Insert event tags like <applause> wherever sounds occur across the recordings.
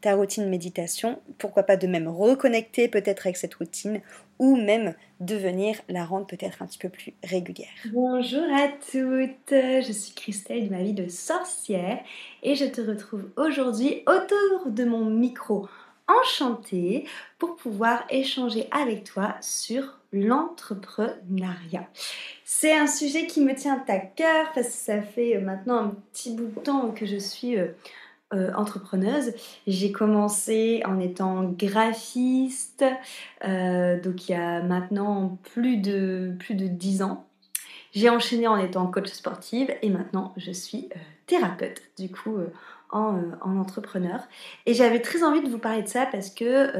ta routine méditation, pourquoi pas de même reconnecter peut-être avec cette routine ou même de venir la rendre peut-être un petit peu plus régulière. Bonjour à toutes, je suis Christelle de ma vie de sorcière et je te retrouve aujourd'hui autour de mon micro enchanté pour pouvoir échanger avec toi sur l'entrepreneuriat. C'est un sujet qui me tient à cœur parce que ça fait maintenant un petit bout de temps que je suis euh, euh, entrepreneuse. J'ai commencé en étant graphiste, euh, donc il y a maintenant plus de, plus de 10 ans. J'ai enchaîné en étant coach sportive et maintenant je suis euh, thérapeute, du coup en, en, entrepreneur. Et j'avais très envie de vous parler de ça parce que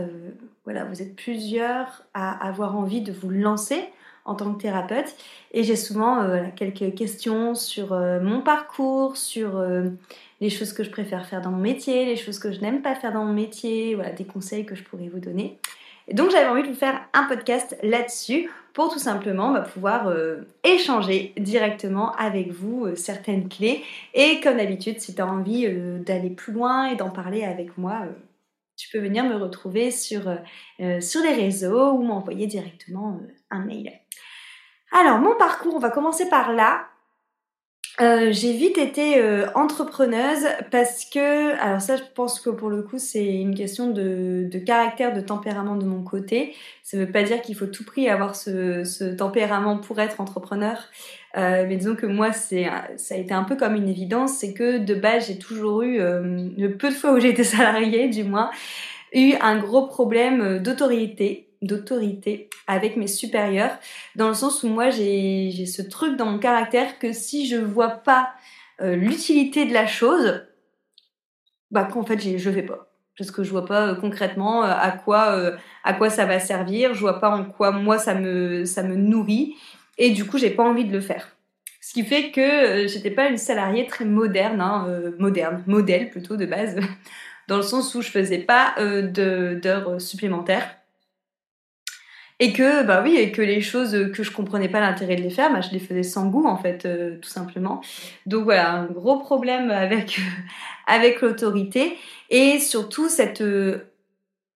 voilà, vous êtes plusieurs à avoir envie de vous lancer en tant que thérapeute et j'ai souvent quelques questions sur mon parcours, sur les choses que je préfère faire dans mon métier, les choses que je n'aime pas faire dans mon métier, voilà, des conseils que je pourrais vous donner. Et donc j'avais envie de vous faire un podcast là-dessus pour tout simplement bah, pouvoir euh, échanger directement avec vous euh, certaines clés. Et comme d'habitude, si tu as envie euh, d'aller plus loin et d'en parler avec moi, tu peux venir me retrouver sur, sur les réseaux ou m'envoyer directement un mail. Alors mon parcours, on va commencer par là. Euh, j'ai vite été euh, entrepreneuse parce que, alors ça je pense que pour le coup c'est une question de, de, caractère, de tempérament de mon côté. Ça veut pas dire qu'il faut tout prix avoir ce, ce tempérament pour être entrepreneur. Euh, mais disons que moi c'est ça a été un peu comme une évidence, c'est que de base j'ai toujours eu, euh, le peu de fois où j'ai été <laughs> salariée du moins, eu un gros problème d'autorité d'autorité avec mes supérieurs, dans le sens où moi j'ai ce truc dans mon caractère que si je vois pas euh, l'utilité de la chose, bah en fait je fais pas. Parce que je vois pas euh, concrètement euh, à quoi à quoi ça va servir, je vois pas en quoi moi ça me ça me nourrit et du coup j'ai pas envie de le faire. Ce qui fait que j'étais pas une salariée très moderne, hein, moderne, modèle plutôt de base, <laughs> dans le sens où je faisais pas d'heures supplémentaires Et que, bah oui, et que les choses que je comprenais pas l'intérêt de les faire, bah, je les faisais sans goût, en fait, euh, tout simplement. Donc voilà, un gros problème avec, <laughs> avec l'autorité. Et surtout, cette euh,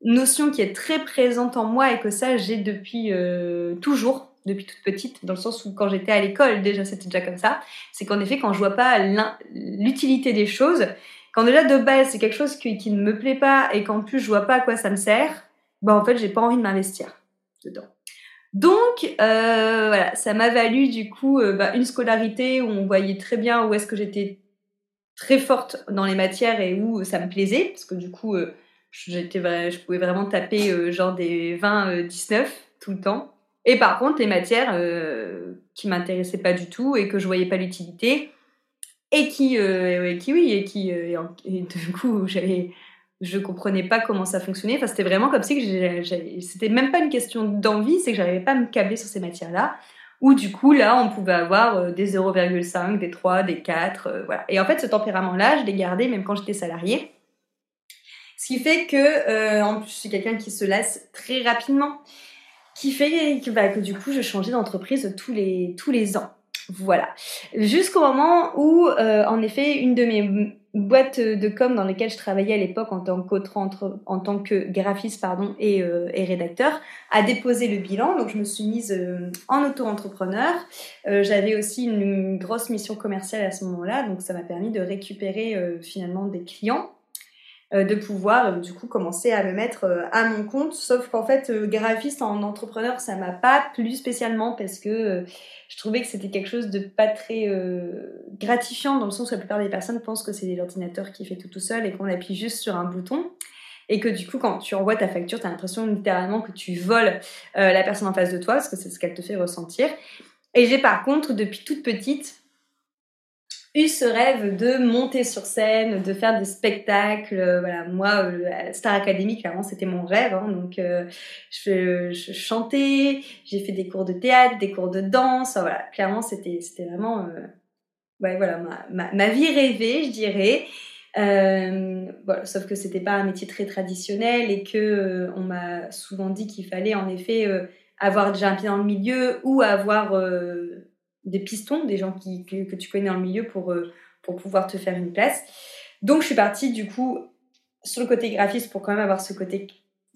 notion qui est très présente en moi et que ça, j'ai depuis euh, toujours, depuis toute petite, dans le sens où quand j'étais à l'école, déjà, c'était déjà comme ça. C'est qu'en effet, quand je vois pas l'utilité des choses, quand déjà de base, c'est quelque chose qui, qui, ne me plaît pas et qu'en plus, je vois pas à quoi ça me sert, bah en fait, j'ai pas envie de m'investir dedans. Donc euh, voilà, ça m'a valu du coup euh, bah, une scolarité où on voyait très bien où est-ce que j'étais très forte dans les matières et où ça me plaisait parce que du coup euh, j'étais je pouvais vraiment taper genre des 20 19 tout le temps. Et par contre les matières qui m'intéressaient pas du tout et que je voyais pas l'utilité et qui qui oui et qui et du coup <laughs> j'avais je comprenais pas comment ça fonctionnait. Enfin, c'était vraiment comme si que c'était même pas une question d'envie, c'est que j'arrivais pas à me câbler sur ces matières-là. Ou du coup, là, on pouvait avoir euh, des 0,5, des 3, des 4, euh, voilà. Et en fait, ce tempérament-là, je l'ai gardé même quand j'étais salariée. Ce qui fait que, euh, en plus, je suis quelqu'un qui se lasse très rapidement, qui fait que, bah, que du coup, je changeais d'entreprise tous les, tous les ans. Voilà. Jusqu'au moment où, en effet, une de mes boîte de com dans lesquelles je travaillais à l'époque en tant qu'autre en tant que graphiste pardon et, euh, et, rédacteur a déposé le bilan donc je me suis mise euh, en auto-entrepreneur euh, j'avais aussi une, grosse mission commerciale à ce moment-là donc ça m'a permis de récupérer finalement des clients de pouvoir du coup commencer à me mettre à mon compte sauf qu'en fait graphiste en entrepreneur ça m'a pas plu spécialement parce que je trouvais que c'était quelque chose de pas très euh, gratifiant dans le sens où la plupart des personnes pensent que c'est l'ordinateur qui fait tout tout seul et qu'on appuie juste sur un bouton. Et que du coup, quand tu envoies ta facture, tu as l'impression littéralement que tu voles euh, la personne en face de toi parce que c'est ce qu'elle te fait ressentir. Et j'ai par contre, depuis toute petite, eu ce rêve de monter sur scène, de faire des spectacles. Euh, voilà, moi, euh, Star Academy, clairement, c'était mon rêve. Hein, donc, euh, je, je, chantais, j'ai fait des cours de théâtre, des cours de danse. voilà, clairement, c'était c'était vraiment, ouais, voilà, ma, ma, ma, vie rêvée, je dirais. voilà, sauf que c'était pas un métier très traditionnel et que on m'a souvent dit qu'il fallait en effet avoir déjà un pied dans le milieu ou avoir des pistons, des gens qui, que, tu connais dans le milieu pour, euh, pour pouvoir te faire une place. Donc je suis partie du coup sur le côté graphiste pour quand même avoir ce côté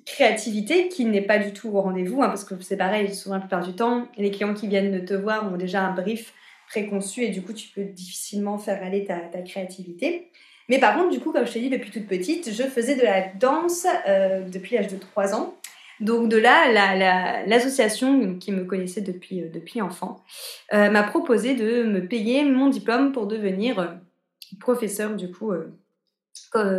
créativité qui n'est pas du tout au rendez-vous, hein, parce que c'est pareil, souvent la plupart du temps, les clients qui viennent te voir ont déjà un brief préconçu et du coup tu peux difficilement faire aller ta, ta créativité. Mais par contre, du coup, comme je t'ai dit depuis toute petite, je faisais de la danse euh, depuis l'âge de 3 ans. Donc de là, l'association qui me connaissait depuis, euh, depuis enfant euh, m'a proposé de me payer mon diplôme pour devenir euh, professeur du coup,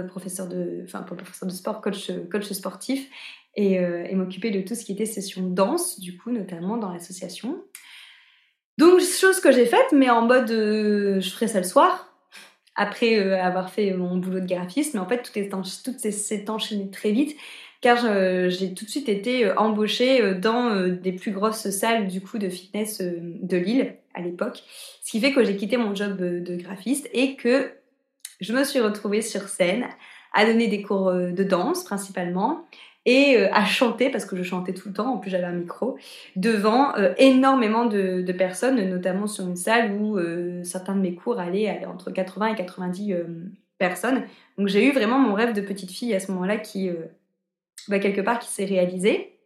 professeur de, professeur de sport, coach, coach sportif et, m'occuper de tout ce qui était session danse du coup notamment dans l'association. Donc chose que j'ai faite, mais en mode je ferai ça le soir après avoir fait mon boulot de graphiste, mais en fait tout s'est enchaîné très vite car j'ai tout de suite été euh, embauchée euh, dans euh, des plus grosses salles du coup de fitness de Lille à l'époque, ce qui fait que j'ai quitté mon job de graphiste et que je me suis retrouvée sur scène à donner des cours de danse principalement et à chanter parce que je chantais tout le temps, en plus j'avais un micro, devant énormément de, personnes, notamment sur une salle où certains de mes cours allaient, entre 80 et 90 personnes. Donc j'ai eu vraiment mon rêve de petite fille à ce moment-là qui bah, quelque part qui s'est réalisé.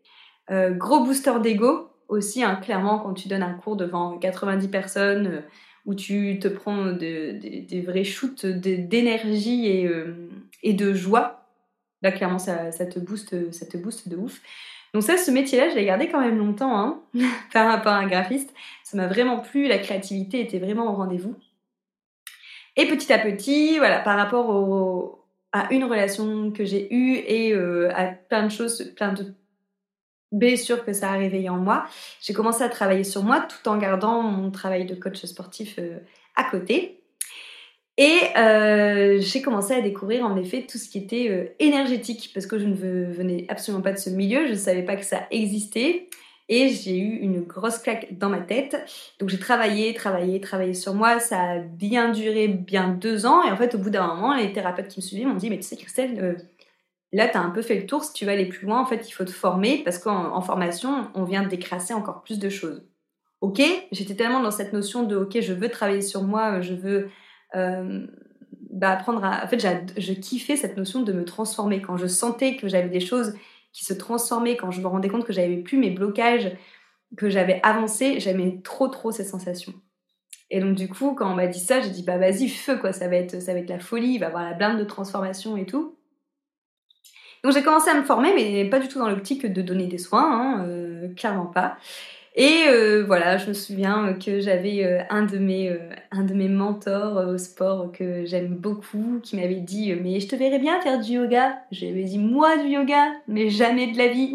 Euh, gros booster d'ego aussi, hein, clairement, quand tu donnes un cours devant 90 personnes euh, où tu te prends des vrais shoots d'énergie et, euh, et, de joie, là, clairement, ça, ça, te booste, ça te booste de ouf. Donc ça, ce métier-là, je l'ai gardé quand même longtemps hein, <laughs> par rapport à un graphiste. Ça m'a vraiment plu, la créativité était vraiment au rendez-vous. Et petit à petit, voilà, par rapport au, à une relation que j'ai eue et euh, à plein de choses, plein de blessures que ça a réveillé en moi, j'ai commencé à travailler sur moi tout en gardant mon travail de coach sportif euh, à côté. Et euh, j'ai commencé à découvrir en effet tout ce qui était énergétique parce que je ne venais absolument pas de ce milieu, je ne savais pas que ça existait et j'ai eu une grosse claque dans ma tête. Donc j'ai travaillé, travaillé, travaillé sur moi. Ça a bien duré, bien deux ans. Et en fait, au bout d'un moment, les thérapeutes qui me suivaient m'ont dit, mais tu sais, Christelle, euh, là, tu as un peu fait le tour. Si tu veux aller plus loin, en fait, il faut te former parce qu'en formation, on vient décrasser encore plus de choses. Ok, j'étais tellement dans cette notion de ok, je veux travailler sur moi, je veux euh, bah, apprendre à. En fait, je kiffais cette notion de me transformer. Quand je sentais que j'avais des choses qui se transformaient, quand je me rendais compte que j'avais plus mes blocages, que j'avais avancé, j'aimais trop trop ces sensations. Et donc du coup, quand on m'a dit ça, j'ai dit bah vas-y feu quoi, ça va être ça va la folie, il va y avoir la blinde de transformation et tout. Donc j'ai commencé à me former, mais pas du tout dans l'optique de donner des soins, hein, euh, clairement pas. Et euh, voilà, je me souviens que j'avais euh, un, de mes, un de mes mentors au sport que j'aime beaucoup, qui m'avait dit Mais je te verrais bien faire du yoga. J'avais dit Moi du yoga, mais jamais de la vie.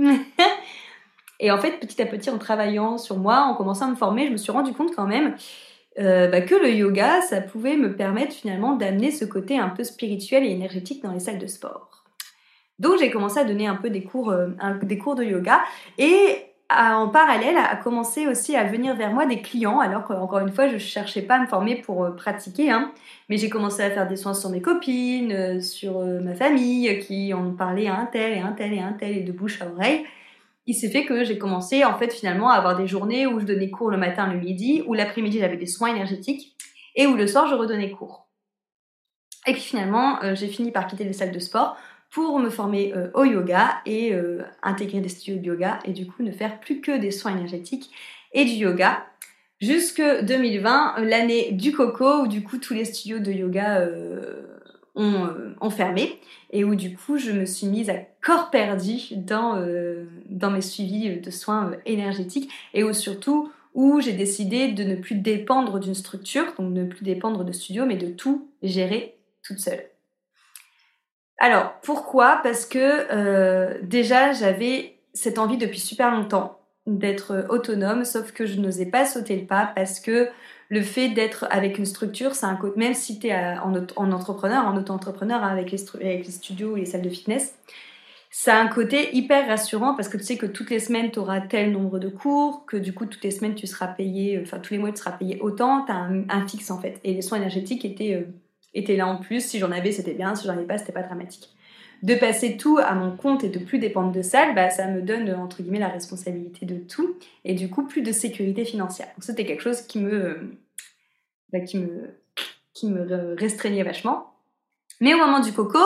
<laughs> et en fait, petit à petit, en travaillant sur moi, en commençant à me former, je me suis rendu compte quand même bah, que le yoga, ça pouvait me permettre finalement d'amener ce côté un peu spirituel et énergétique dans les salles de sport. Donc j'ai commencé à donner un peu des cours, euh, des cours de yoga et en parallèle a commencé aussi à venir vers moi des clients alors qu'encore une fois je cherchais pas à me former pour euh, pratiquer hein, mais j'ai commencé à faire des soins sur mes copines, euh, sur ma famille qui en parlaient à un tel et un tel et un tel et de bouche à oreille. Il s'est fait que j'ai commencé en fait finalement à avoir des journées où je donnais cours le matin, le midi, où l'après-midi j'avais des soins énergétiques et où le soir je redonnais cours. Et puis finalement j'ai fini par quitter les salles de sport pour me former euh, au yoga et euh, intégrer des studios de yoga et du coup ne faire plus que des soins énergétiques et du yoga. Jusque 2020, l'année du coco, où du coup tous les studios de yoga euh, ont, fermé et où du coup je me suis mise à corps perdu dans, dans mes suivis de soins énergétiques et où surtout où j'ai décidé de ne plus dépendre d'une structure, donc ne plus dépendre de studio, mais de tout gérer toute seule. Alors, pourquoi? Parce que euh, déjà, j'avais cette envie depuis super longtemps d'être autonome, sauf que je n'osais pas sauter le pas parce que le fait d'être avec une structure, c'est un côté, même si tu es en, en, entrepreneur, en auto-entrepreneur hein, avec, les studios et les salles de fitness, ça a un côté hyper rassurant parce que tu sais que toutes les semaines, tu auras tel nombre de cours, que du coup, toutes les semaines, tu seras payé, enfin, tous les mois, tu seras payé autant, tu as un, fixe en fait. Et les soins énergétiques étaient. Euh, était là en plus. Si j'en avais, c'était bien. Si j'en avais pas, c'était pas dramatique. De passer tout à mon compte et de plus dépendre de ça, bah, ça me donne entre guillemets la responsabilité de tout et du coup plus de sécurité financière. Donc c'était quelque chose qui me, bah, qui me, qui me restreignait vachement. Mais au moment du coco,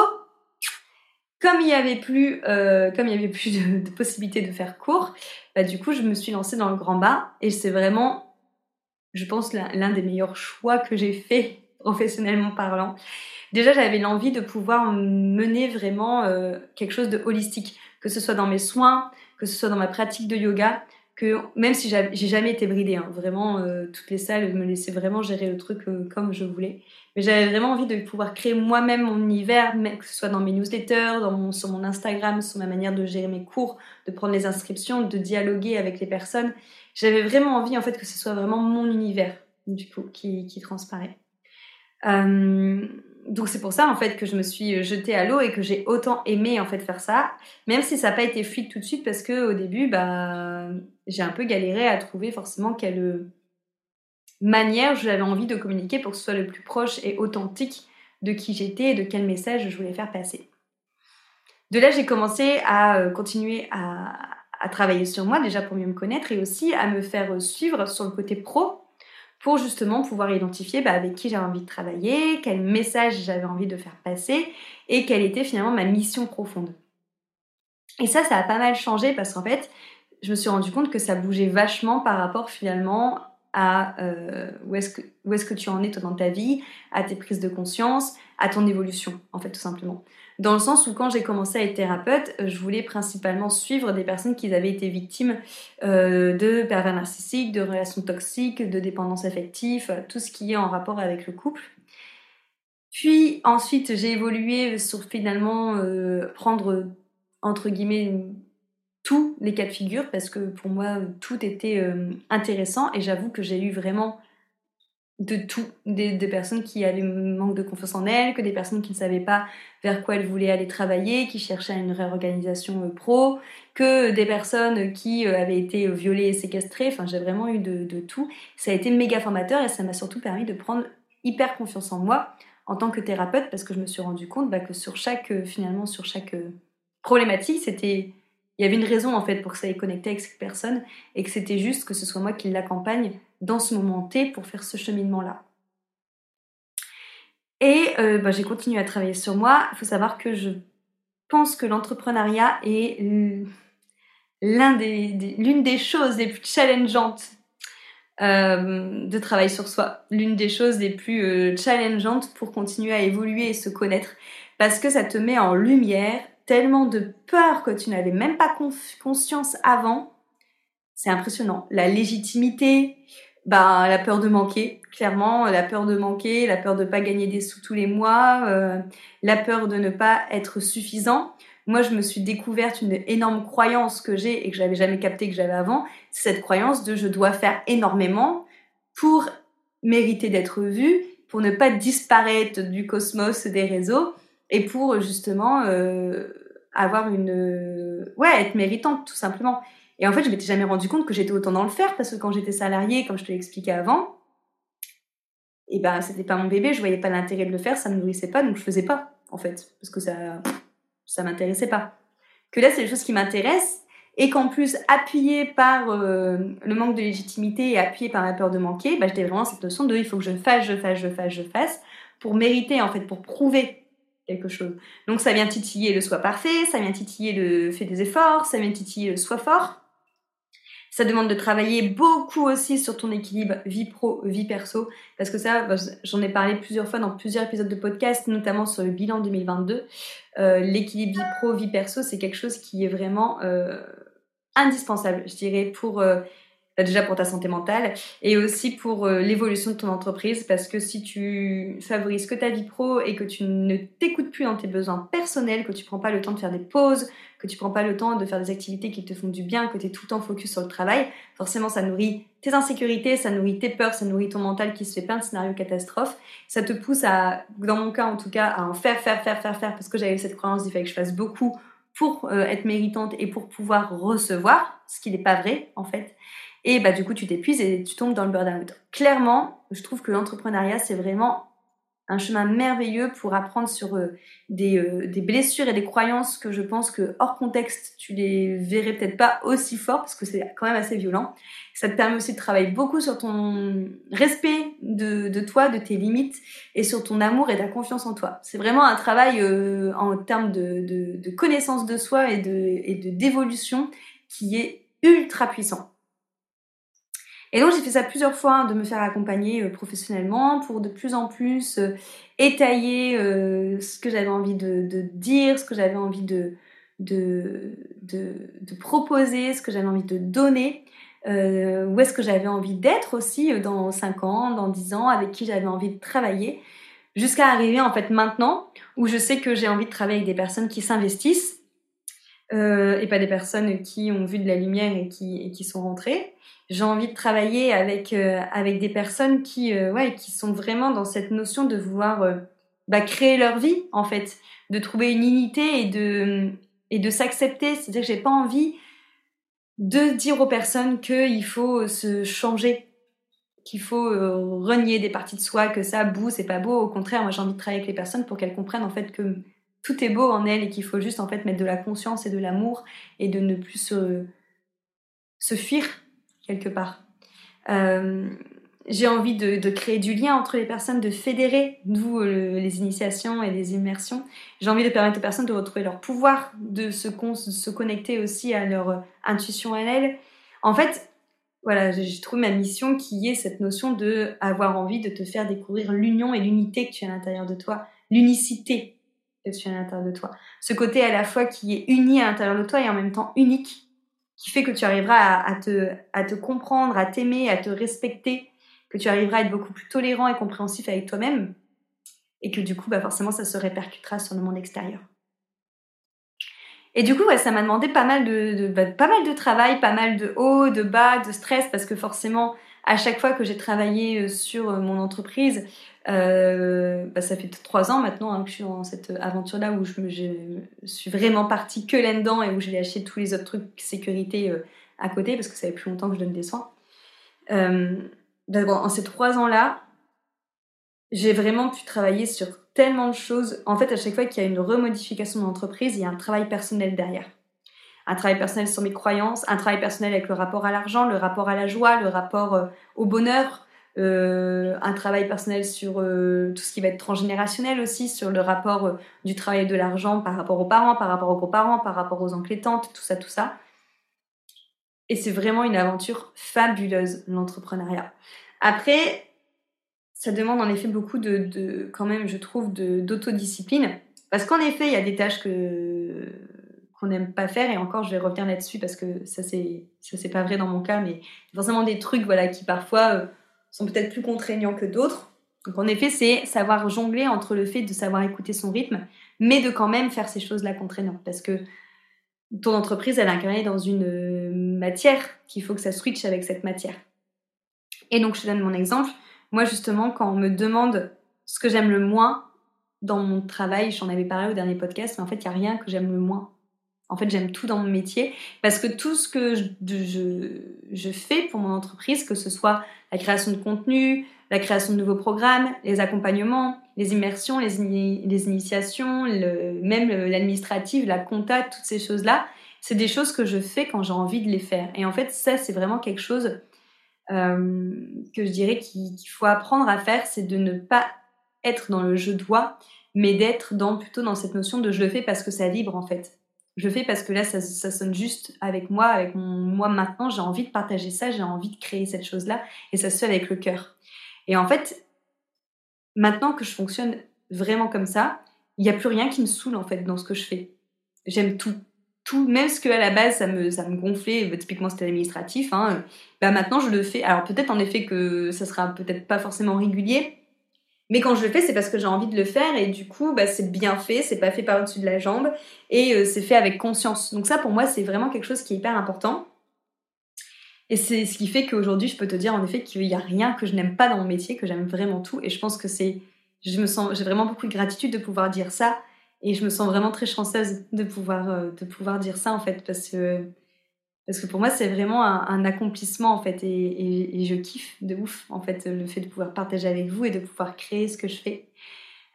comme il y avait plus, euh, comme il y avait plus de, de possibilités de faire court, bah, du coup je me suis lancée dans le grand bas et c'est vraiment, je pense, l'un des meilleurs choix que j'ai fait professionnellement parlant. Déjà, j'avais l'envie de pouvoir mener vraiment euh, quelque chose de holistique, que ce soit dans mes soins, que ce soit dans ma pratique de yoga, que même si j'ai jamais été bridée, hein, vraiment, euh, toutes les salles me laissaient vraiment gérer le truc euh, comme je voulais. Mais j'avais vraiment envie de pouvoir créer moi-même mon univers, que ce soit dans mes newsletters, dans mon, sur mon Instagram, sur ma manière de gérer mes cours, de prendre les inscriptions, de dialoguer avec les personnes. J'avais vraiment envie en fait que ce soit vraiment mon univers, du coup, qui, qui transparaît. Euh, donc c'est pour ça en fait que je me suis jetée à l'eau et que j'ai autant aimé en fait faire ça, même si ça n'a pas été fluide tout de suite parce que au début bah j'ai un peu galéré à trouver forcément quelle manière j'avais envie de communiquer pour que ce soit le plus proche et authentique de qui j'étais et de quel message je voulais faire passer. De là j'ai commencé à euh, continuer à, à travailler sur moi déjà pour mieux me connaître et aussi à me faire suivre sur le côté pro pour justement pouvoir identifier bah, avec qui j'avais envie de travailler, quel message j'avais envie de faire passer et quelle était finalement ma mission profonde. Et ça, ça a pas mal changé parce qu'en fait, je me suis rendu compte que ça bougeait vachement par rapport finalement à euh, où est-ce que, que tu en es toi dans ta vie, à tes prises de conscience, à ton évolution, en fait, tout simplement. Dans le sens où quand j'ai commencé à être thérapeute, je voulais principalement suivre des personnes qui avaient été victimes euh, de pervers narcissiques, de relations toxiques, de dépendance affective, tout ce qui est en rapport avec le couple. Puis ensuite, j'ai évolué sur finalement euh, prendre entre guillemets tous les cas de figure parce que pour moi tout était euh, intéressant et j'avoue que j'ai eu vraiment de tout, des, personnes qui avaient manque de confiance en elles, que des personnes qui ne savaient pas vers quoi elles voulaient aller travailler, qui cherchaient une réorganisation euh, pro, que des personnes qui euh, avaient été violées et séquestrées, enfin j'ai vraiment eu de, tout. Ça a été méga formateur et ça m'a surtout permis de prendre hyper confiance en moi en tant que thérapeute parce que je me suis rendu compte bah, que sur chaque, finalement, sur chaque problématique, c'était il y avait une raison en fait pour que ça ait connecté avec cette personne et que c'était juste que ce soit moi qui l'accompagne dans ce moment T pour faire ce cheminement-là. Et euh, bah, j'ai continué à travailler sur moi. Il faut savoir que je pense que l'entrepreneuriat est l'une des, choses les plus challengeantes euh, de travail sur soi, l'une des choses les plus euh, challengeantes pour continuer à évoluer et se connaître, parce que ça te met en lumière tellement de peur que tu n'avais même pas conscience avant. C'est impressionnant. La légitimité, bah, la peur de manquer, clairement, la peur de manquer, la peur de pas gagner des sous tous les mois, euh, la peur de ne pas être suffisant. Moi, je me suis découverte une énorme croyance que j'ai et que j'avais jamais capté que j'avais avant. C'est cette croyance de je dois faire énormément pour mériter d'être vue, pour ne pas disparaître du cosmos des réseaux et pour justement euh, avoir une ouais être méritante tout simplement et en fait je m'étais jamais rendu compte que j'étais autant dans le faire parce que quand j'étais salariée comme je te l'ai expliqué avant et eh ben c'était pas mon bébé je voyais pas l'intérêt de le faire ça me nourrissait pas donc je faisais pas en fait parce que ça ça m'intéressait pas que là c'est des choses qui m'intéressent et qu'en plus appuyé par euh, le manque de légitimité et appuyé par la peur de manquer bah, j'étais vraiment cette notion de il faut que je fasse je fasse je fasse je fasse pour mériter en fait pour prouver quelque chose. Donc ça vient titiller le soi parfait, ça vient titiller le fait des efforts, ça vient titiller le soi fort. Ça demande de travailler beaucoup aussi sur ton équilibre vie pro, vie perso, parce que ça, bah, j'en ai parlé plusieurs fois dans plusieurs épisodes de podcast, notamment sur le bilan 2022. Euh, l'équilibre vie pro, vie perso, c'est quelque chose qui est vraiment euh, indispensable, je dirais, pour euh, déjà pour ta santé mentale et aussi pour euh, l'évolution de ton entreprise parce que si tu favorises que ta vie pro et que tu ne t'écoutes plus dans tes besoins personnels, que tu prends pas le temps de faire des pauses, que tu prends pas le temps de faire des activités qui te font du bien, que tu es tout le temps focus sur le travail, forcément ça nourrit tes insécurités, ça nourrit tes peurs, ça nourrit ton mental qui se fait plein de scénarios catastrophes. Ça te pousse à, dans mon cas en tout cas, à en faire, faire, faire, faire, faire parce que j'avais cette croyance il fallait que je fasse beaucoup pour euh, être méritante et pour pouvoir recevoir, ce qui n'est pas vrai en fait. Et bah, du coup, tu t'épuises et tu tombes dans le burn-out. Clairement, je trouve que l'entrepreneuriat, c'est vraiment un chemin merveilleux pour apprendre sur euh, des, euh, des, blessures et des croyances que je pense que hors contexte, tu les verrais peut-être pas aussi fort parce que c'est quand même assez violent. Ça te permet aussi de travailler beaucoup sur ton respect de, toi, de tes limites et sur ton amour et ta confiance en toi. C'est vraiment un travail euh, en termes de, connaissance de soi et de et d'évolution qui est ultra puissant. Et donc j'ai fait ça plusieurs fois, hein, de me faire accompagner euh, professionnellement pour de plus en plus euh, étayer euh, ce que j'avais envie de, dire, ce que j'avais envie de, de, de, proposer, ce que j'avais envie de donner, où est-ce que j'avais envie d'être aussi dans 5 ans, dans 10 ans, avec qui j'avais envie de travailler, jusqu'à arriver en fait maintenant où je sais que j'ai envie de travailler avec des personnes qui s'investissent et pas des personnes qui ont vu de la lumière et qui, qui sont rentrées j'ai envie de travailler avec euh, avec des personnes qui euh, ouais qui sont vraiment dans cette notion de vouloir euh, bah, créer leur vie en fait, de trouver une unité et de et de s'accepter. C'est-à-dire que j'ai pas envie de dire aux personnes qu'il faut se changer, qu'il faut renier des parties de soi, que ça boue, c'est pas beau. Au contraire, moi j'ai envie de travailler avec les personnes pour qu'elles comprennent en fait que tout est beau en elles et qu'il faut juste en fait mettre de la conscience et de l'amour et de ne plus se, se fuir quelque part. Euh, j'ai envie de, créer du lien entre les personnes, de fédérer, d'où euh, les initiations et les immersions. J'ai envie de permettre aux personnes de retrouver leur pouvoir, de se, se connecter aussi à leur euh, intuition à elles. En fait, voilà, j'ai trouvé ma mission qui est cette notion de avoir envie de te faire découvrir l'union et l'unité que tu as à l'intérieur de toi, l'unicité que tu as à l'intérieur de toi. Ce côté à la fois qui est uni à l'intérieur de toi et en même temps unique qui fait que tu arriveras à, te, à comprendre, à t'aimer, à te respecter, que tu arriveras à être beaucoup plus tolérant et compréhensif avec toi-même, et que du coup, bah forcément, ça se répercutera sur le monde extérieur. Et du coup, ça m'a demandé pas mal de, bah, pas mal de travail, pas mal de hauts, de bas, de stress, parce que forcément, à chaque fois que j'ai travaillé euh, sur euh, mon entreprise, euh, bah, ça fait trois ans maintenant hein, que je suis dans cette aventure-là où je, suis vraiment partie que là-dedans et où j'ai lâché tous les autres trucs sécurité à côté parce que ça fait plus longtemps que je donne des soins. Euh, en ces trois ans-là, j'ai vraiment pu travailler sur tellement de choses. En fait, à chaque fois qu'il y a une remodification d'entreprise, il y a un travail personnel derrière. Un travail personnel sur mes croyances, un travail personnel avec le rapport à l'argent, le rapport à la joie, le rapport euh, au bonheur, euh, un travail personnel sur euh, tout ce qui va être transgénérationnel aussi, sur le rapport du travail de l'argent par rapport aux parents, par rapport aux gros-parents, par rapport aux oncles et tantes, tout ça, tout ça. Et c'est vraiment une aventure fabuleuse, l'entrepreneuriat. Après, ça demande en effet beaucoup de, quand même, je trouve, d'autodiscipline. Parce qu'en effet, il y a des tâches que qu'on n'aime pas faire. Et encore je vais revenir là-dessus parce que ça c'est ça c'est pas vrai dans mon cas mais forcément des trucs voilà qui parfois euh, sont peut-être plus contraignants que d'autres. Donc en effet c'est savoir jongler entre le fait de savoir écouter son rythme mais de quand même faire ces choses là contraignantes. Parce que ton entreprise elle est incarnée dans une euh, matière qu'il faut que ça switch avec cette matière. Et donc je te donne mon exemple. Moi, justement, quand on me demande ce que j'aime le moins dans mon travail, j'en avais parlé au dernier podcast, mais en fait, il n'y a rien que j'aime le moins. En fait, j'aime tout dans mon métier parce que tout ce que je, fais pour mon entreprise, que ce soit la création de contenu, la création de nouveaux programmes, les accompagnements, les immersions, les, initiations, même l'administrative, la compta, toutes ces choses-là, c'est des choses que je fais quand j'ai envie de les faire. Et en fait, ça, c'est vraiment quelque chose euh, que je dirais qu'il faut apprendre à faire, c'est de ne pas être dans le je dois, mais d'être plutôt dans cette notion de je le fais parce que ça vibre en fait. Je fais parce que là, ça, sonne juste avec moi, avec mon moi maintenant. J'ai envie de partager ça, j'ai envie de créer cette chose-là, et ça se fait avec le cœur. Et en fait, maintenant que je fonctionne vraiment comme ça, il n'y a plus rien qui me saoule en fait dans ce que je fais. J'aime tout tout, même ce que à la base ça me, ça me gonflait, bah, typiquement c'était administratif, hein, bah maintenant je le fais. Alors peut-être en effet que ça sera peut-être pas forcément régulier, mais quand je le fais c'est parce que j'ai envie de le faire et du coup bah, c'est bien fait, c'est pas fait par-dessus de la jambe et euh, c'est fait avec conscience. Donc ça pour moi c'est vraiment quelque chose qui est hyper important. Et c'est ce qui fait qu'aujourd'hui je peux te dire en effet qu'il n'y a rien que je n'aime pas dans mon métier, que j'aime vraiment tout et je pense que c'est, je me sens, j'ai vraiment beaucoup de gratitude de pouvoir dire ça et je me sens vraiment très chanceuse de pouvoir, euh, de pouvoir dire ça, en fait, parce que, parce que pour moi, c'est vraiment un, accomplissement, en fait, et, je kiffe de ouf, en fait, le fait de pouvoir partager avec vous et de pouvoir créer ce que je fais.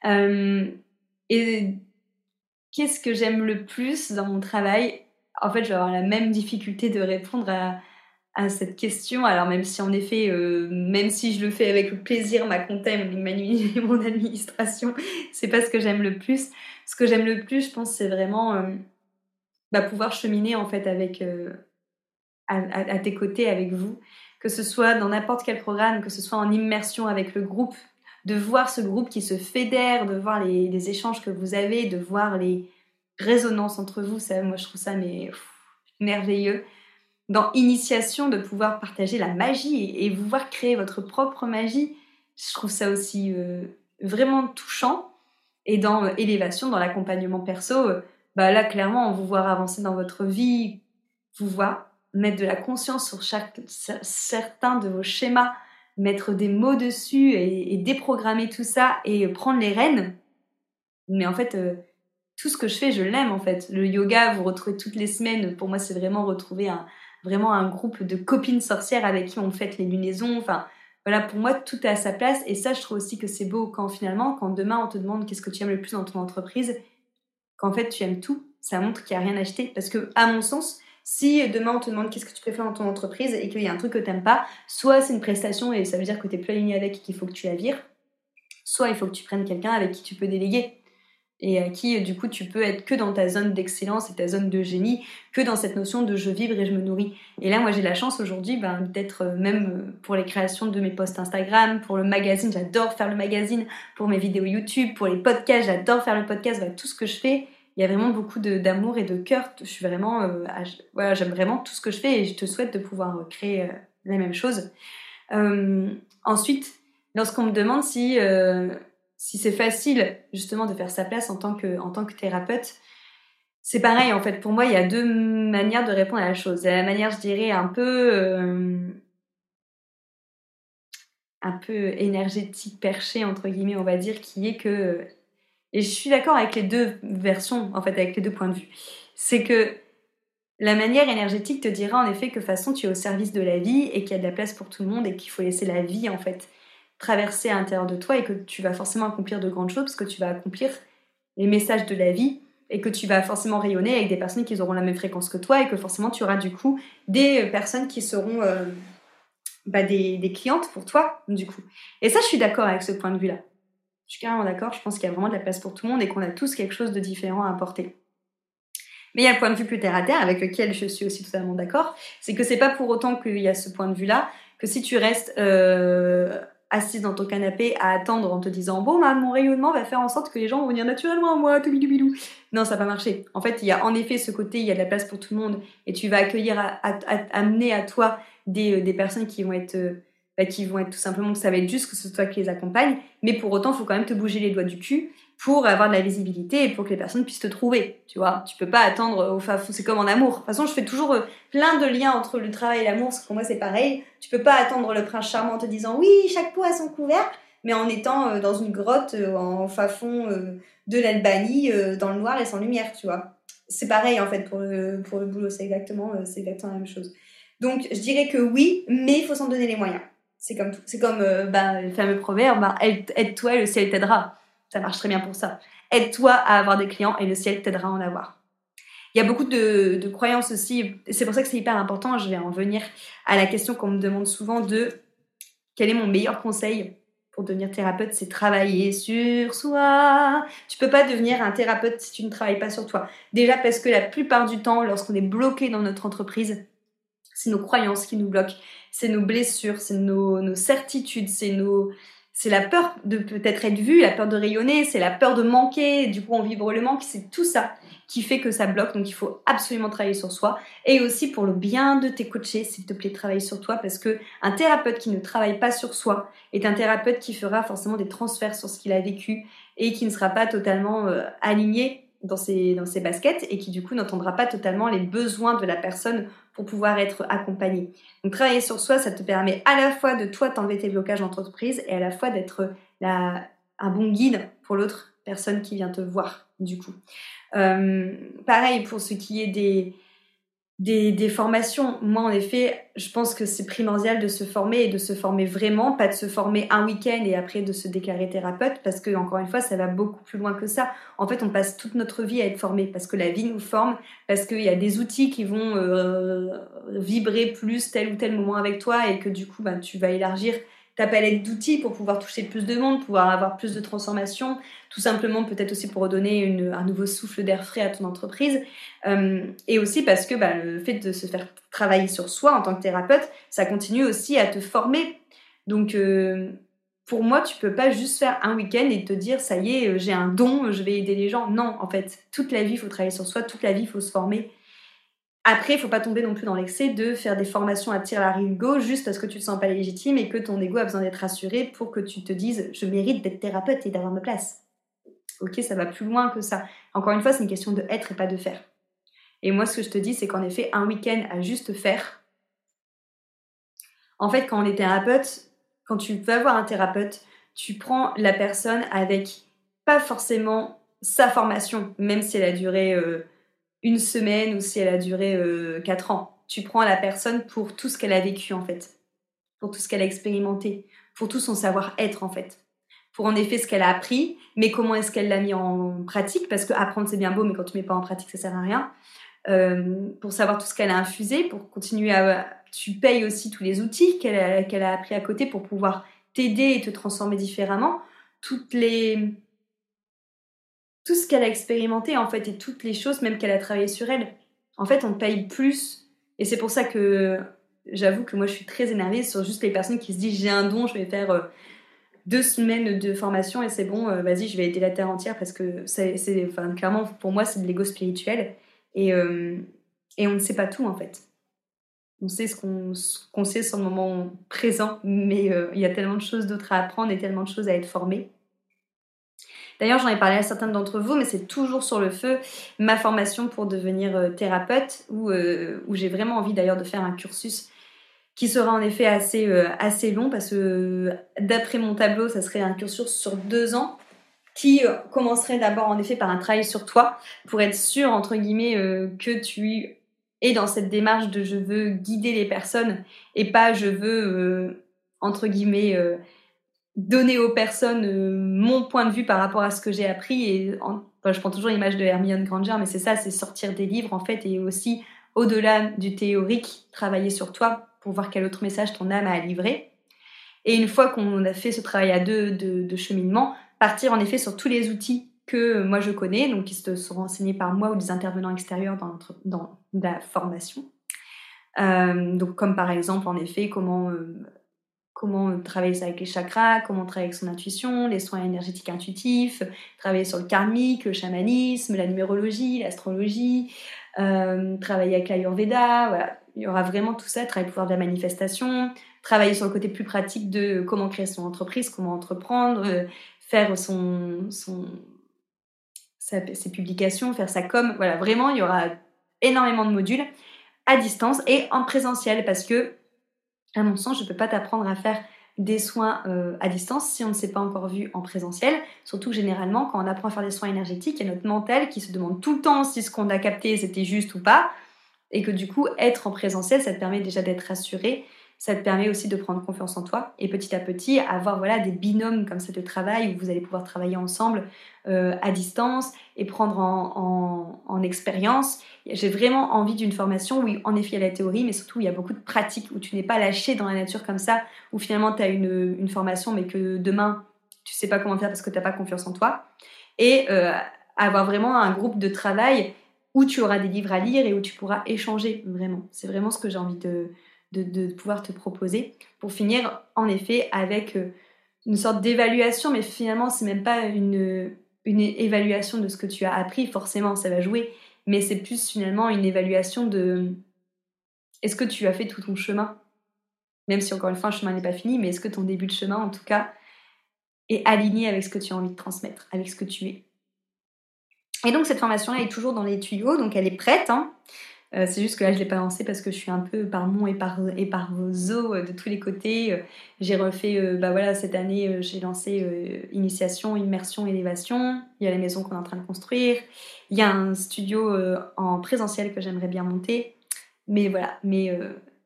Euh, et qu'est-ce que j'aime le plus dans mon travail? En fait, je vais avoir la même difficulté de répondre à, cette question. Alors même si en effet, euh, même si je le fais avec plaisir, ma compta et <laughs> mon administration, c'est pas ce que j'aime le plus. Ce que j'aime le plus, je pense, c'est vraiment euh, bah, pouvoir cheminer en fait avec à, tes côtés avec vous, que ce soit dans n'importe quel programme, que ce soit en immersion avec le groupe, de voir ce groupe qui se fédère, de voir les, échanges que vous avez, de voir les résonances entre vous. Ça, moi, je trouve ça mais merveilleux dans initiation de pouvoir partager la magie et, vous voir créer votre propre magie. Je trouve ça aussi euh, vraiment touchant. Et dans euh, élévation, dans l'accompagnement perso, euh, bah là clairement, on vous voir avancer dans votre vie, vous voir mettre de la conscience sur chaque, certains de vos schémas, mettre des mots dessus et, déprogrammer tout ça et prendre les rênes. Mais en fait, tout ce que je fais, je l'aime en fait. Le yoga, vous retrouvez toutes les semaines. Pour moi, c'est vraiment retrouver un, vraiment un groupe de copines sorcières avec qui on fête les lunaisons. Enfin, voilà, pour moi, tout est à sa place. Et ça, je trouve aussi que c'est beau quand finalement, quand demain on te demande qu'est-ce que tu aimes le plus dans ton entreprise, qu'en fait tu aimes tout, ça montre qu'il n'y a rien à acheter. Parce que, à mon sens, si demain on te demande qu'est-ce que tu préfères dans ton entreprise et qu'il y a un truc que tu n'aimes pas, soit c'est une prestation et ça veut dire que tu es plus aligné avec et qu'il faut que tu la vires, soit il faut que tu prennes quelqu'un avec qui tu peux déléguer et à qui du coup tu peux être que dans ta zone d'excellence et ta zone de génie, que dans cette notion de je vibre et je me nourris. Et là, moi j'ai la chance aujourd'hui ben, d'être euh, même euh, pour les créations de mes posts Instagram, pour le magazine, j'adore faire le magazine, pour mes vidéos YouTube, pour les podcasts, j'adore faire le podcast, ben, tout ce que je fais. Il y a vraiment beaucoup d'amour et de cœur. Je suis vraiment, euh, voilà, j'aime vraiment tout ce que je fais et je te souhaite de pouvoir créer la même chose. ensuite, lorsqu'on me demande si si c'est facile justement de faire sa place en tant que, en tant que thérapeute, c'est pareil en fait. Pour moi, il y a deux manières de répondre à la chose. Il y a la manière, je dirais, un peu, euh, un peu énergétique, perché entre guillemets, on va dire, qui est que, et je suis d'accord avec les deux versions, en fait, avec les deux points de vue. C'est que la manière énergétique te dira en effet que de façon tu es au service de la vie et qu'il y a de la place pour tout le monde et qu'il faut laisser la vie en fait traverser à l'intérieur de toi et que tu vas forcément accomplir de grandes choses parce que tu vas accomplir les messages de la vie et que tu vas forcément rayonner avec des personnes qui auront la même fréquence que toi et que forcément tu auras du coup des personnes qui seront euh, bah, des, des, clientes pour toi du coup. Et ça, je suis d'accord avec ce point de vue-là. Je suis carrément d'accord, je pense qu'il y a vraiment de la place pour tout le monde et qu'on a tous quelque chose de différent à apporter. Mais il y a le point de vue plus terre à terre avec lequel je suis aussi totalement d'accord, c'est que c'est pas pour autant qu'il y a ce point de vue-là que si tu restes euh, assise dans ton canapé à attendre en te disant bon bah, mon rayonnement va faire en sorte que les gens vont venir naturellement à moi tout bidou non ça va pas marcher en fait il y a en effet ce côté il y a de la place pour tout le monde et tu vas accueillir amener à toi des, euh, des personnes qui vont être euh, bah, qui vont être tout simplement que ça va être juste que ce soit toi qui les accompagne mais pour autant il faut quand même te bouger les doigts du cul pour avoir de la visibilité et pour que les personnes puissent te trouver. Tu vois, tu peux pas attendre au fa c'est comme en amour. De toute façon, je fais toujours euh, plein de liens entre le travail et l'amour, parce que pour moi c'est pareil. Tu peux pas attendre le prince charmant en te disant oui, chaque peau a son couvercle, mais en étant euh, dans une grotte euh, en fa fond de l'Albanie, dans le noir et sans lumière, tu vois. C'est pareil en fait pour le, pour le boulot, c'est exactement, c'est exactement la même chose. Donc je dirais que oui, mais il faut s'en donner les moyens. C'est comme. C'est comme bah, le fameux proverbe, bah, aide-toi et le ciel t'aidera ça marche très bien pour ça. Aide-toi à avoir des clients et le ciel t'aidera à en avoir. Il y a beaucoup de, croyances aussi, c'est pour ça que c'est hyper important, je vais en venir à la question qu'on me demande souvent de quel est mon meilleur conseil pour devenir thérapeute, c'est travailler sur soi. Tu peux pas devenir un thérapeute si tu ne travailles pas sur toi. Déjà parce que la plupart du temps, lorsqu'on est bloqué dans notre entreprise, c'est nos croyances qui nous bloquent, c'est nos blessures, c'est nos certitudes, c'est nos, c'est la peur de peut-être être vu, la peur de rayonner, c'est la peur de manquer, du coup on vibre le manque, c'est tout ça qui fait que ça bloque, donc il faut absolument travailler sur soi. Et aussi pour le bien de tes coachés, s'il te plaît, travaille sur toi, parce que un thérapeute qui ne travaille pas sur soi est un thérapeute qui fera forcément des transferts sur ce qu'il a vécu et qui ne sera pas totalement euh, aligné dans ses, dans ses baskets et qui du coup n'entendra pas totalement les besoins de la personne pour pouvoir être accompagné. Donc travailler sur soi, ça te permet à la fois de toi t'enlever tes blocages d'entreprise et à la fois d'être un bon guide pour l'autre personne qui vient te voir du coup. Euh, pareil pour ce qui est des, des, formations. Moi, en effet, je pense que c'est primordial de se former et de se former vraiment, pas de se former un week-end et après de se déclarer thérapeute, parce que, encore une fois, ça va beaucoup plus loin que ça. En fait, on passe toute notre vie à être formé, parce que la vie nous forme, parce qu'il y a des outils qui vont euh, vibrer plus tel ou tel moment avec toi et que du coup, bah, tu vas élargir ta palette d'outils pour pouvoir toucher plus de monde, pouvoir avoir plus de transformation, tout simplement peut-être aussi pour redonner un nouveau souffle d'air frais à ton entreprise. Euh, et aussi parce que bah, le fait de se faire travailler sur soi en tant que thérapeute, ça continue aussi à te former. Donc euh, pour moi, tu peux pas juste faire un week-end et te dire ça y est, j'ai un don, je vais aider les gens. Non, en fait, toute la vie, il faut travailler sur soi, toute la vie, il faut se former. Après, il faut pas tomber non plus dans l'excès de faire des formations à tir la go juste parce que tu te sens pas légitime et que ton ego a besoin d'être rassuré pour que tu te dises je mérite d'être thérapeute et d'avoir ma place. Ok, ça va plus loin que ça. Encore une fois, c'est une question de être et pas de faire. Et moi, ce que je te dis, c'est qu'en effet, un week-end à juste faire. En fait, quand on est thérapeute, quand tu vas voir un thérapeute, tu prends la personne avec pas forcément sa formation, même si elle a duré euh, une semaine ou si elle a duré euh, quatre ans. Tu prends la personne pour tout ce qu'elle a vécu en fait, pour tout ce qu'elle a expérimenté, pour tout son savoir-être en fait, pour en effet ce qu'elle a appris, mais comment est-ce qu'elle l'a mis en pratique, parce que apprendre c'est bien beau, mais quand tu mets pas en pratique ça sert à rien. Euh, pour savoir tout ce qu'elle a infusé, pour continuer à... Tu payes aussi tous les outils qu'elle a, a appris à côté pour pouvoir t'aider et te transformer différemment. Toutes les tout ce qu'elle a expérimenté en fait et toutes les choses même qu'elle a travaillé sur elle. En fait, on paye plus et c'est pour ça que j'avoue que moi je suis très énervée sur juste les personnes qui se disent j'ai un don, je vais faire euh, deux semaines de formation et c'est bon, euh, vas-y, je vais aider la terre entière parce que c'est, enfin, clairement pour moi c'est de l'ego spirituel et, euh, et on ne sait pas tout en fait. On sait ce qu'on, sait sur le moment présent, mais il y a tellement de choses d'autres à apprendre et tellement de choses à être formé. D'ailleurs, j'en ai parlé à certains d'entre vous, mais c'est toujours sur le feu ma formation pour devenir euh, thérapeute, où, euh, où j'ai vraiment envie d'ailleurs de faire un cursus qui sera en effet assez, euh, assez long, parce que d'après mon tableau, ça serait un cursus sur deux ans qui commencerait d'abord en effet par un travail sur toi, pour être sûr, entre guillemets, que tu es dans cette démarche de je veux guider les personnes et pas je veux, entre guillemets, donner aux personnes mon point de vue par rapport à ce que j'ai appris. Et je prends toujours l'image de Hermione Granger, mais c'est ça, c'est sortir des livres en fait et aussi au-delà du théorique, travailler sur toi pour voir quel autre message ton âme a livré. Et une fois qu'on a fait ce travail à deux de, cheminement, partir en effet sur tous les outils que moi je connais, donc qui sont renseignés par moi ou des intervenants extérieurs dans, dans la formation. Euh, donc comme par exemple en effet comment euh, comment travailler avec les chakras, comment travailler avec son intuition, les soins énergétiques intuitifs, travailler sur le karmique, le chamanisme, la numérologie, l'astrologie, euh, travailler avec l'ayurveda, voilà. Il y aura vraiment tout ça, travailler le pouvoir de la manifestation, travailler sur le côté plus pratique de comment créer son entreprise, comment entreprendre, euh, faire son, ses publications, faire sa com. Voilà, vraiment, il y aura énormément de modules à distance et en présentiel parce que à mon sens, je ne peux pas t'apprendre à faire des soins euh, à distance si on ne s'est pas encore vu en présentiel. Surtout que généralement, quand on apprend à faire des soins énergétiques, il y a notre mental qui se demande tout le temps si ce qu'on a capté c'était juste ou pas. Et que du coup, être en présentiel, ça te permet déjà d'être rassuré ça te permet aussi de prendre confiance en toi et petit à petit avoir voilà des binômes comme ça de travail où vous allez pouvoir travailler ensemble euh, à distance et prendre en, en, expérience. J'ai vraiment envie d'une formation où en effet il y a la théorie mais surtout il y a beaucoup de pratique où tu n'es pas lâché dans la nature comme ça où finalement tu as une, une, formation mais que demain tu sais pas comment faire parce que tu n'as pas confiance en toi et euh, avoir vraiment un groupe de travail où tu auras des livres à lire et où tu pourras échanger vraiment. C'est vraiment ce que j'ai envie de, de, pouvoir te proposer pour finir en effet avec euh, une sorte d'évaluation, mais finalement c'est même pas une, une évaluation de ce que tu as appris, forcément ça va jouer, mais c'est plus finalement une évaluation de est-ce que tu as fait tout ton chemin? Même si encore une fois, le chemin n'est pas fini, mais est-ce que ton début de chemin, en tout cas, est aligné avec ce que tu as envie de transmettre, avec ce que tu es? Et donc cette formation-là est toujours dans les tuyaux, donc elle est prête. Hein. Euh, c'est juste que là, je l'ai pas lancé parce que je suis un peu par mon et par, et par vos os euh, de tous les côtés. Euh, j'ai refait, bah voilà, cette année, j'ai lancé initiation, immersion, élévation. Il y a la maison qu'on est en train de construire. Il y a un studio en présentiel que j'aimerais bien monter. Mais voilà, mais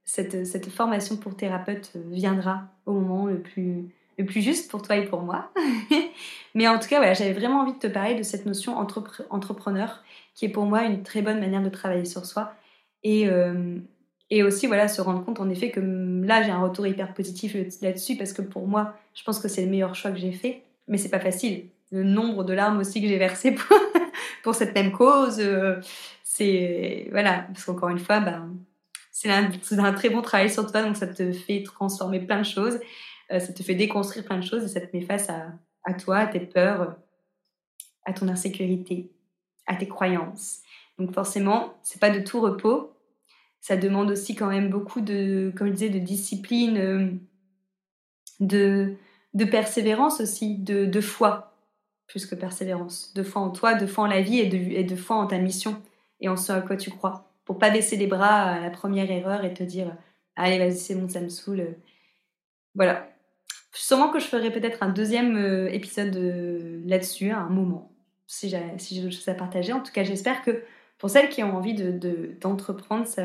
cette, cette, formation pour thérapeute viendra au moment le plus, le plus juste pour toi et pour moi. <laughs> mais en tout cas, voilà, j'avais vraiment envie de te parler de cette notion entrepreneur qui est pour moi une très bonne manière de travailler sur soi et, euh, et aussi, voilà, se rendre compte en effet que là, j'ai un retour hyper positif là-dessus parce que pour moi, je pense que c'est le meilleur choix que j'ai fait. Mais c'est pas facile. Le nombre de larmes aussi que j'ai versé pour, <laughs> pour, cette même cause, euh, c'est. Voilà, parce qu'encore une fois, ben, c'est un, un, très bon travail sur toi, donc ça te fait transformer plein de choses, euh, ça te fait déconstruire plein de choses et ça te met face à, à toi, à tes peurs, à ton insécurité, à tes croyances. Donc forcément, c'est pas de tout repos. Ça demande aussi quand même beaucoup de, comme je disais, de discipline, euh, de, de persévérance aussi, de, de, foi, plus que persévérance. De foi en toi, de foi en la vie et de, de foi en ta mission et en ce à quoi tu crois. Pour pas baisser les bras à la première erreur et te dire allez vas-y c'est bon ça me saoule. Voilà. Sûrement que je ferai peut-être un deuxième euh, épisode euh, là-dessus à un moment si j'ai si d'autres choses à partager. En tout cas j'espère que pour celles qui ont envie d'entreprendre, de, ça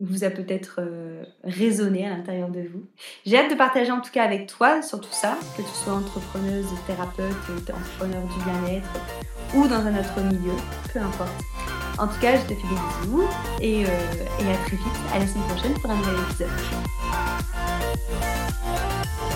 vous a peut-être euh, résonné à l'intérieur de vous. J'ai hâte de partager en tout cas avec toi sur tout ça, que tu sois entrepreneuse, thérapeute, entrepreneur du bien-être ou dans un autre milieu, peu importe. En tout cas, je te fais des bisous et, et à très vite, à la semaine prochaine pour un nouvel épisode. Música